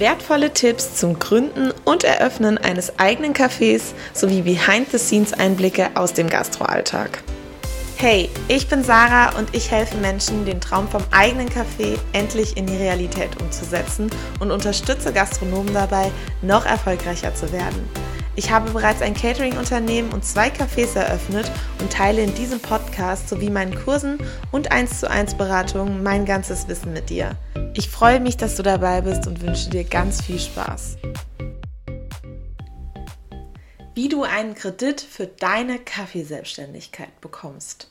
Wertvolle Tipps zum Gründen und Eröffnen eines eigenen Cafés sowie Behind-the-Scenes-Einblicke aus dem Gastroalltag. Hey, ich bin Sarah und ich helfe Menschen, den Traum vom eigenen Café endlich in die Realität umzusetzen und unterstütze Gastronomen dabei, noch erfolgreicher zu werden. Ich habe bereits ein Catering-Unternehmen und zwei Cafés eröffnet und teile in diesem Podcast sowie meinen Kursen und 1 zu 1 Beratungen mein ganzes Wissen mit dir. Ich freue mich, dass du dabei bist und wünsche dir ganz viel Spaß. Wie du einen Kredit für deine Kaffeeselbstständigkeit bekommst.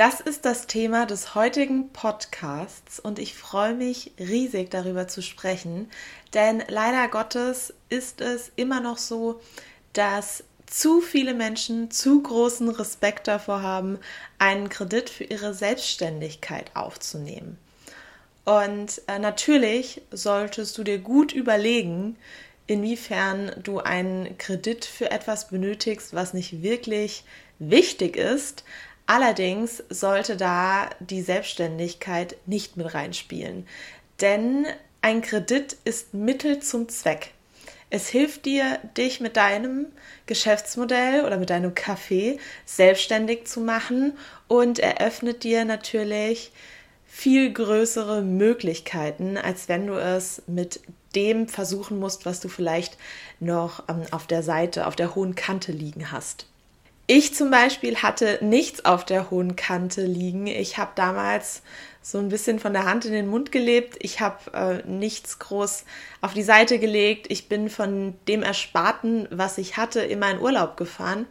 Das ist das Thema des heutigen Podcasts und ich freue mich riesig darüber zu sprechen, denn leider Gottes ist es immer noch so, dass zu viele Menschen zu großen Respekt davor haben, einen Kredit für ihre Selbstständigkeit aufzunehmen. Und äh, natürlich solltest du dir gut überlegen, inwiefern du einen Kredit für etwas benötigst, was nicht wirklich wichtig ist, Allerdings sollte da die Selbstständigkeit nicht mit reinspielen, denn ein Kredit ist Mittel zum Zweck. Es hilft dir, dich mit deinem Geschäftsmodell oder mit deinem Café selbstständig zu machen und eröffnet dir natürlich viel größere Möglichkeiten, als wenn du es mit dem versuchen musst, was du vielleicht noch ähm, auf der Seite, auf der hohen Kante liegen hast. Ich zum Beispiel hatte nichts auf der hohen Kante liegen. Ich habe damals so ein bisschen von der Hand in den Mund gelebt. Ich habe äh, nichts groß auf die Seite gelegt. Ich bin von dem Ersparten, was ich hatte, immer in Urlaub gefahren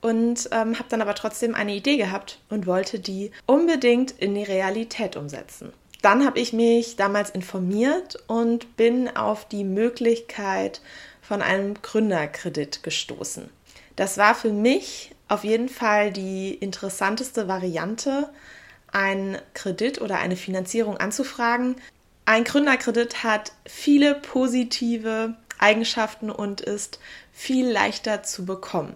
und ähm, habe dann aber trotzdem eine Idee gehabt und wollte die unbedingt in die Realität umsetzen. Dann habe ich mich damals informiert und bin auf die Möglichkeit von einem Gründerkredit gestoßen. Das war für mich auf jeden Fall die interessanteste Variante, einen Kredit oder eine Finanzierung anzufragen. Ein Gründerkredit hat viele positive Eigenschaften und ist viel leichter zu bekommen.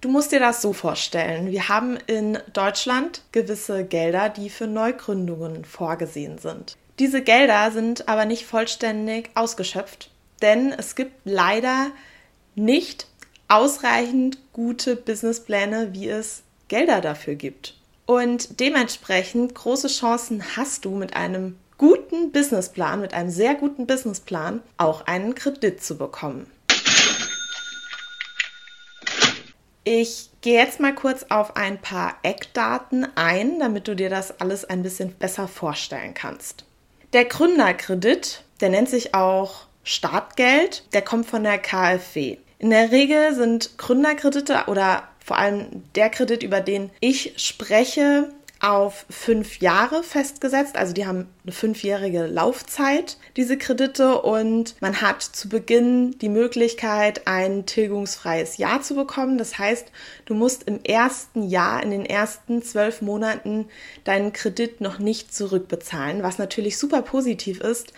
Du musst dir das so vorstellen. Wir haben in Deutschland gewisse Gelder, die für Neugründungen vorgesehen sind. Diese Gelder sind aber nicht vollständig ausgeschöpft, denn es gibt leider nicht ausreichend gute Businesspläne, wie es Gelder dafür gibt. Und dementsprechend große Chancen hast du mit einem guten Businessplan, mit einem sehr guten Businessplan auch einen Kredit zu bekommen. Ich gehe jetzt mal kurz auf ein paar Eckdaten ein, damit du dir das alles ein bisschen besser vorstellen kannst. Der Gründerkredit, der nennt sich auch Startgeld, der kommt von der KfW. In der Regel sind Gründerkredite oder vor allem der Kredit, über den ich spreche, auf fünf Jahre festgesetzt. Also die haben eine fünfjährige Laufzeit, diese Kredite. Und man hat zu Beginn die Möglichkeit, ein tilgungsfreies Jahr zu bekommen. Das heißt, du musst im ersten Jahr, in den ersten zwölf Monaten, deinen Kredit noch nicht zurückbezahlen, was natürlich super positiv ist,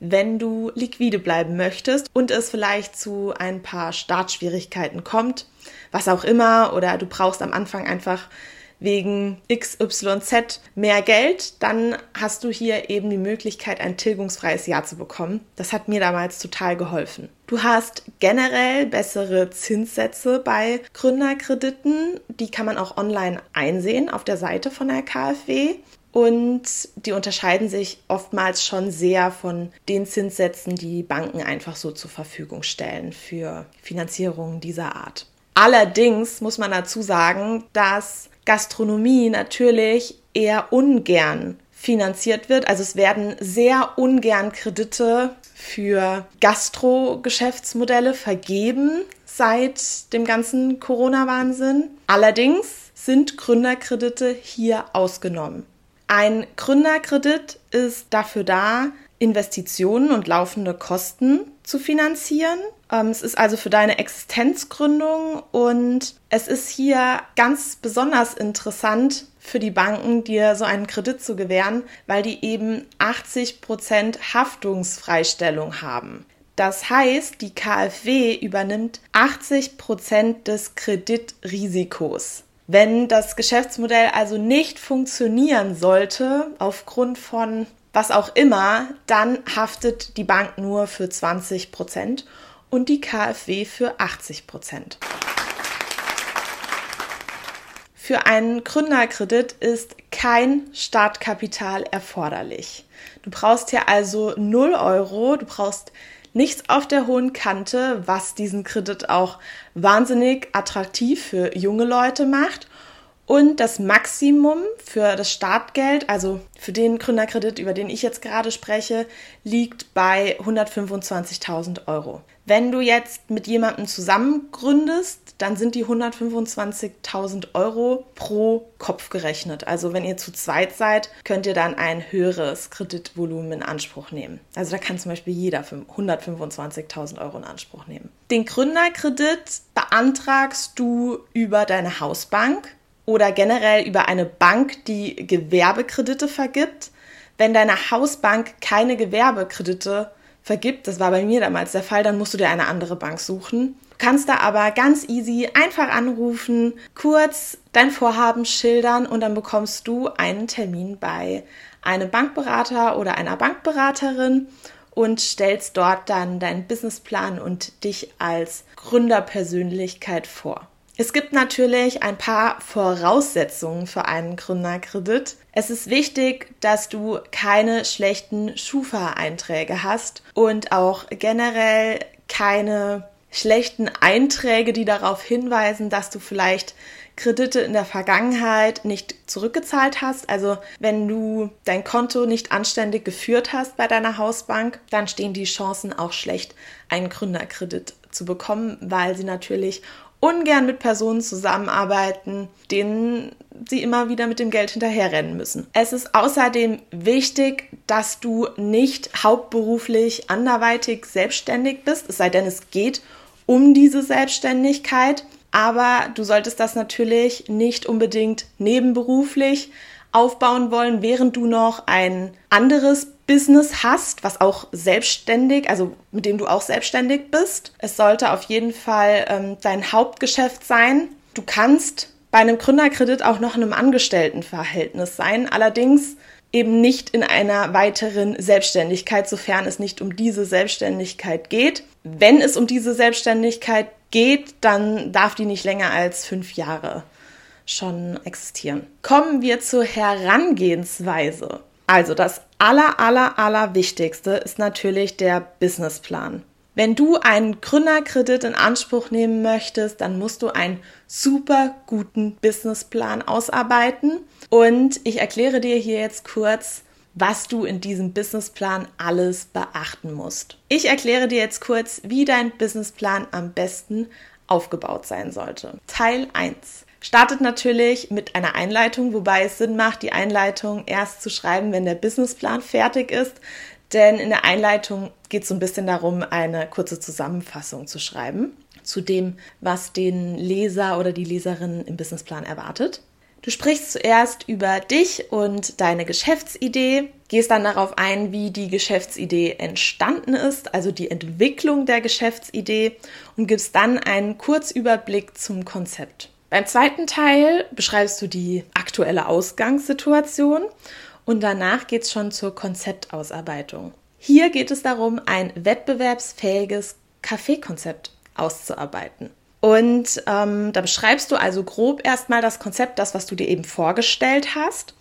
wenn du liquide bleiben möchtest und es vielleicht zu ein paar Startschwierigkeiten kommt, was auch immer, oder du brauchst am Anfang einfach wegen XYZ mehr Geld, dann hast du hier eben die Möglichkeit, ein tilgungsfreies Jahr zu bekommen. Das hat mir damals total geholfen. Du hast generell bessere Zinssätze bei Gründerkrediten. Die kann man auch online einsehen auf der Seite von der KfW und die unterscheiden sich oftmals schon sehr von den Zinssätzen, die Banken einfach so zur Verfügung stellen für Finanzierungen dieser Art. Allerdings muss man dazu sagen, dass Gastronomie natürlich eher ungern finanziert wird. Also es werden sehr ungern Kredite für Gastro-Geschäftsmodelle vergeben seit dem ganzen Corona-Wahnsinn. Allerdings sind Gründerkredite hier ausgenommen. Ein Gründerkredit ist dafür da, Investitionen und laufende Kosten zu finanzieren. Ähm, es ist also für deine Existenzgründung und es ist hier ganz besonders interessant für die Banken, dir so einen Kredit zu gewähren, weil die eben 80 Prozent Haftungsfreistellung haben. Das heißt, die KfW übernimmt 80 Prozent des Kreditrisikos. Wenn das Geschäftsmodell also nicht funktionieren sollte, aufgrund von was auch immer, dann haftet die Bank nur für 20 Prozent und die KfW für 80 Prozent. Für einen Gründerkredit ist kein Startkapital erforderlich. Du brauchst hier also 0 Euro, du brauchst nichts auf der hohen Kante, was diesen Kredit auch wahnsinnig attraktiv für junge Leute macht. Und das Maximum für das Startgeld, also für den Gründerkredit, über den ich jetzt gerade spreche, liegt bei 125.000 Euro. Wenn du jetzt mit jemandem zusammen gründest, dann sind die 125.000 Euro pro Kopf gerechnet. Also wenn ihr zu zweit seid, könnt ihr dann ein höheres Kreditvolumen in Anspruch nehmen. Also da kann zum Beispiel jeder 125.000 Euro in Anspruch nehmen. Den Gründerkredit beantragst du über deine Hausbank oder generell über eine Bank, die Gewerbekredite vergibt. Wenn deine Hausbank keine Gewerbekredite vergibt, das war bei mir damals der Fall, dann musst du dir eine andere Bank suchen. Du kannst da aber ganz easy einfach anrufen, kurz dein Vorhaben schildern und dann bekommst du einen Termin bei einem Bankberater oder einer Bankberaterin und stellst dort dann deinen Businessplan und dich als Gründerpersönlichkeit vor. Es gibt natürlich ein paar Voraussetzungen für einen Gründerkredit. Es ist wichtig, dass du keine schlechten Schufa-Einträge hast und auch generell keine schlechten Einträge, die darauf hinweisen, dass du vielleicht Kredite in der Vergangenheit nicht zurückgezahlt hast. Also wenn du dein Konto nicht anständig geführt hast bei deiner Hausbank, dann stehen die Chancen auch schlecht, einen Gründerkredit zu bekommen, weil sie natürlich ungern mit Personen zusammenarbeiten, denen sie immer wieder mit dem Geld hinterherrennen müssen. Es ist außerdem wichtig, dass du nicht hauptberuflich anderweitig selbstständig bist, es sei denn, es geht um diese Selbstständigkeit. Aber du solltest das natürlich nicht unbedingt nebenberuflich aufbauen wollen, während du noch ein anderes Business hast, was auch selbstständig, also mit dem du auch selbstständig bist. Es sollte auf jeden Fall ähm, dein Hauptgeschäft sein. Du kannst bei einem Gründerkredit auch noch in einem Angestelltenverhältnis sein, allerdings eben nicht in einer weiteren Selbstständigkeit, sofern es nicht um diese Selbstständigkeit geht. Wenn es um diese Selbstständigkeit geht, dann darf die nicht länger als fünf Jahre schon existieren. Kommen wir zur Herangehensweise. Also das aller, aller, aller Wichtigste ist natürlich der Businessplan. Wenn du einen Gründerkredit in Anspruch nehmen möchtest, dann musst du einen super guten Businessplan ausarbeiten. Und ich erkläre dir hier jetzt kurz, was du in diesem Businessplan alles beachten musst. Ich erkläre dir jetzt kurz, wie dein Businessplan am besten aufgebaut sein sollte. Teil 1 startet natürlich mit einer Einleitung, wobei es Sinn macht, die Einleitung erst zu schreiben, wenn der Businessplan fertig ist. Denn in der Einleitung geht es so ein bisschen darum, eine kurze Zusammenfassung zu schreiben zu dem, was den Leser oder die Leserin im Businessplan erwartet. Du sprichst zuerst über dich und deine Geschäftsidee, gehst dann darauf ein, wie die Geschäftsidee entstanden ist, also die Entwicklung der Geschäftsidee und gibst dann einen Kurzüberblick zum Konzept. Beim zweiten Teil beschreibst du die aktuelle Ausgangssituation und danach geht es schon zur Konzeptausarbeitung. Hier geht es darum, ein wettbewerbsfähiges Kaffeekonzept auszuarbeiten. Und ähm, da beschreibst du also grob erstmal das Konzept, das, was du dir eben vorgestellt hast,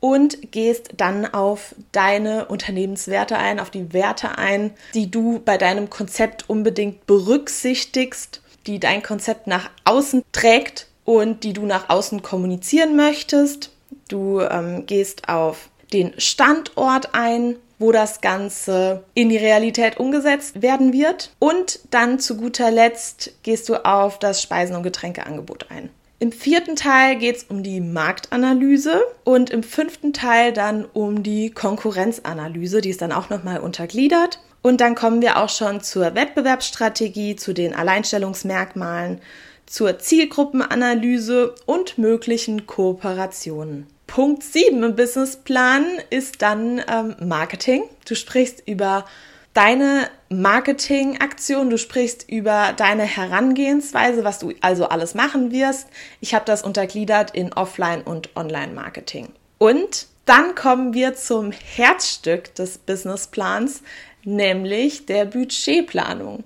und gehst dann auf deine Unternehmenswerte ein, auf die Werte ein, die du bei deinem Konzept unbedingt berücksichtigst, die dein Konzept nach außen trägt und die du nach außen kommunizieren möchtest. Du ähm, gehst auf den Standort ein, wo das Ganze in die Realität umgesetzt werden wird. Und dann zu guter Letzt gehst du auf das Speisen- und Getränkeangebot ein. Im vierten Teil geht es um die Marktanalyse und im fünften Teil dann um die Konkurrenzanalyse, die ist dann auch nochmal untergliedert. Und dann kommen wir auch schon zur Wettbewerbsstrategie, zu den Alleinstellungsmerkmalen, zur Zielgruppenanalyse und möglichen Kooperationen. Punkt 7 im Businessplan ist dann ähm, Marketing. Du sprichst über deine Marketingaktion, du sprichst über deine Herangehensweise, was du also alles machen wirst. Ich habe das untergliedert in Offline- und Online-Marketing. Und dann kommen wir zum Herzstück des Businessplans, nämlich der Budgetplanung.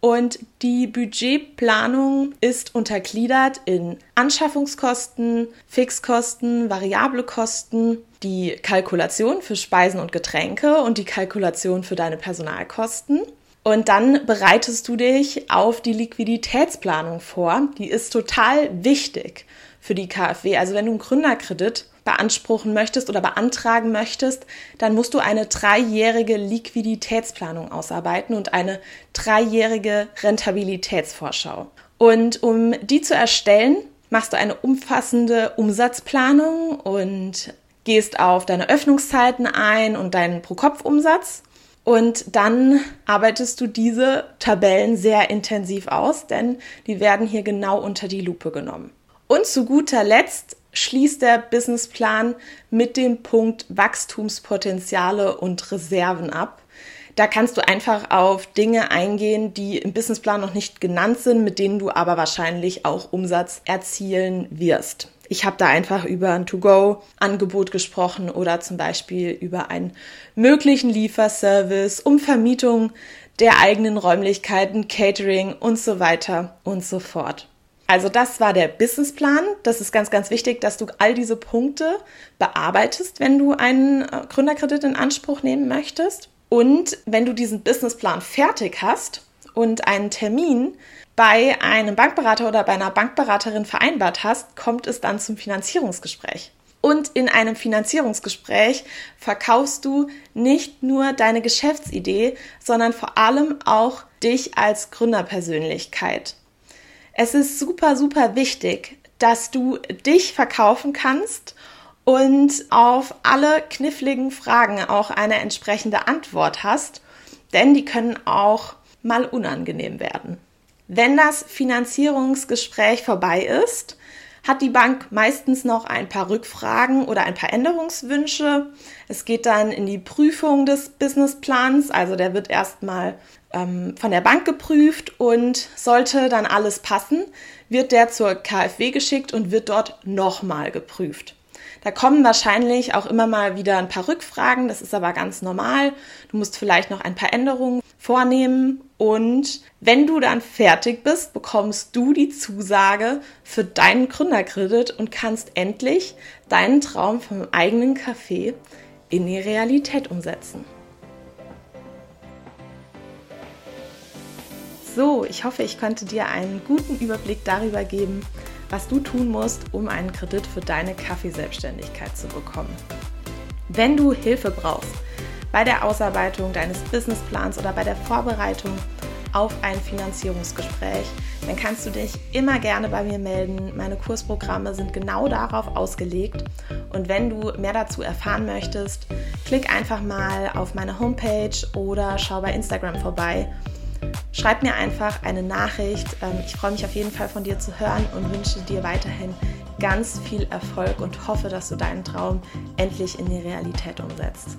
Und die Budgetplanung ist untergliedert in Anschaffungskosten, Fixkosten, variable Kosten, die Kalkulation für Speisen und Getränke und die Kalkulation für deine Personalkosten. Und dann bereitest du dich auf die Liquiditätsplanung vor. Die ist total wichtig für die KfW. Also wenn du einen Gründerkredit beanspruchen möchtest oder beantragen möchtest, dann musst du eine dreijährige Liquiditätsplanung ausarbeiten und eine dreijährige Rentabilitätsvorschau. Und um die zu erstellen, machst du eine umfassende Umsatzplanung und gehst auf deine Öffnungszeiten ein und deinen Pro-Kopf-Umsatz. Und dann arbeitest du diese Tabellen sehr intensiv aus, denn die werden hier genau unter die Lupe genommen. Und zu guter Letzt schließt der Businessplan mit dem Punkt Wachstumspotenziale und Reserven ab. Da kannst du einfach auf Dinge eingehen, die im Businessplan noch nicht genannt sind, mit denen du aber wahrscheinlich auch Umsatz erzielen wirst. Ich habe da einfach über ein To-Go-Angebot gesprochen oder zum Beispiel über einen möglichen Lieferservice, um Vermietung der eigenen Räumlichkeiten, Catering und so weiter und so fort. Also das war der Businessplan. Das ist ganz, ganz wichtig, dass du all diese Punkte bearbeitest, wenn du einen äh, Gründerkredit in Anspruch nehmen möchtest. Und wenn du diesen Businessplan fertig hast und einen Termin bei einem Bankberater oder bei einer Bankberaterin vereinbart hast, kommt es dann zum Finanzierungsgespräch. Und in einem Finanzierungsgespräch verkaufst du nicht nur deine Geschäftsidee, sondern vor allem auch dich als Gründerpersönlichkeit. Es ist super, super wichtig, dass du dich verkaufen kannst und auf alle kniffligen Fragen auch eine entsprechende Antwort hast, denn die können auch mal unangenehm werden. Wenn das Finanzierungsgespräch vorbei ist, hat die Bank meistens noch ein paar Rückfragen oder ein paar Änderungswünsche. Es geht dann in die Prüfung des Businessplans, also der wird erstmal ähm, von der Bank geprüft und sollte dann alles passen, wird der zur KfW geschickt und wird dort nochmal geprüft. Da kommen wahrscheinlich auch immer mal wieder ein paar Rückfragen, das ist aber ganz normal. Du musst vielleicht noch ein paar Änderungen vornehmen und wenn du dann fertig bist, bekommst du die Zusage für deinen Gründerkredit und kannst endlich deinen Traum vom eigenen Café in die Realität umsetzen. So, ich hoffe, ich konnte dir einen guten Überblick darüber geben, was du tun musst, um einen Kredit für deine Kaffeeselbstständigkeit zu bekommen. Wenn du Hilfe brauchst bei der Ausarbeitung deines Businessplans oder bei der Vorbereitung auf ein Finanzierungsgespräch, dann kannst du dich immer gerne bei mir melden. Meine Kursprogramme sind genau darauf ausgelegt. Und wenn du mehr dazu erfahren möchtest, klick einfach mal auf meine Homepage oder schau bei Instagram vorbei Schreib mir einfach eine Nachricht. Ähm, ich freue mich auf jeden Fall von dir zu hören und wünsche dir weiterhin ganz viel Erfolg und hoffe, dass du deinen Traum endlich in die Realität umsetzt.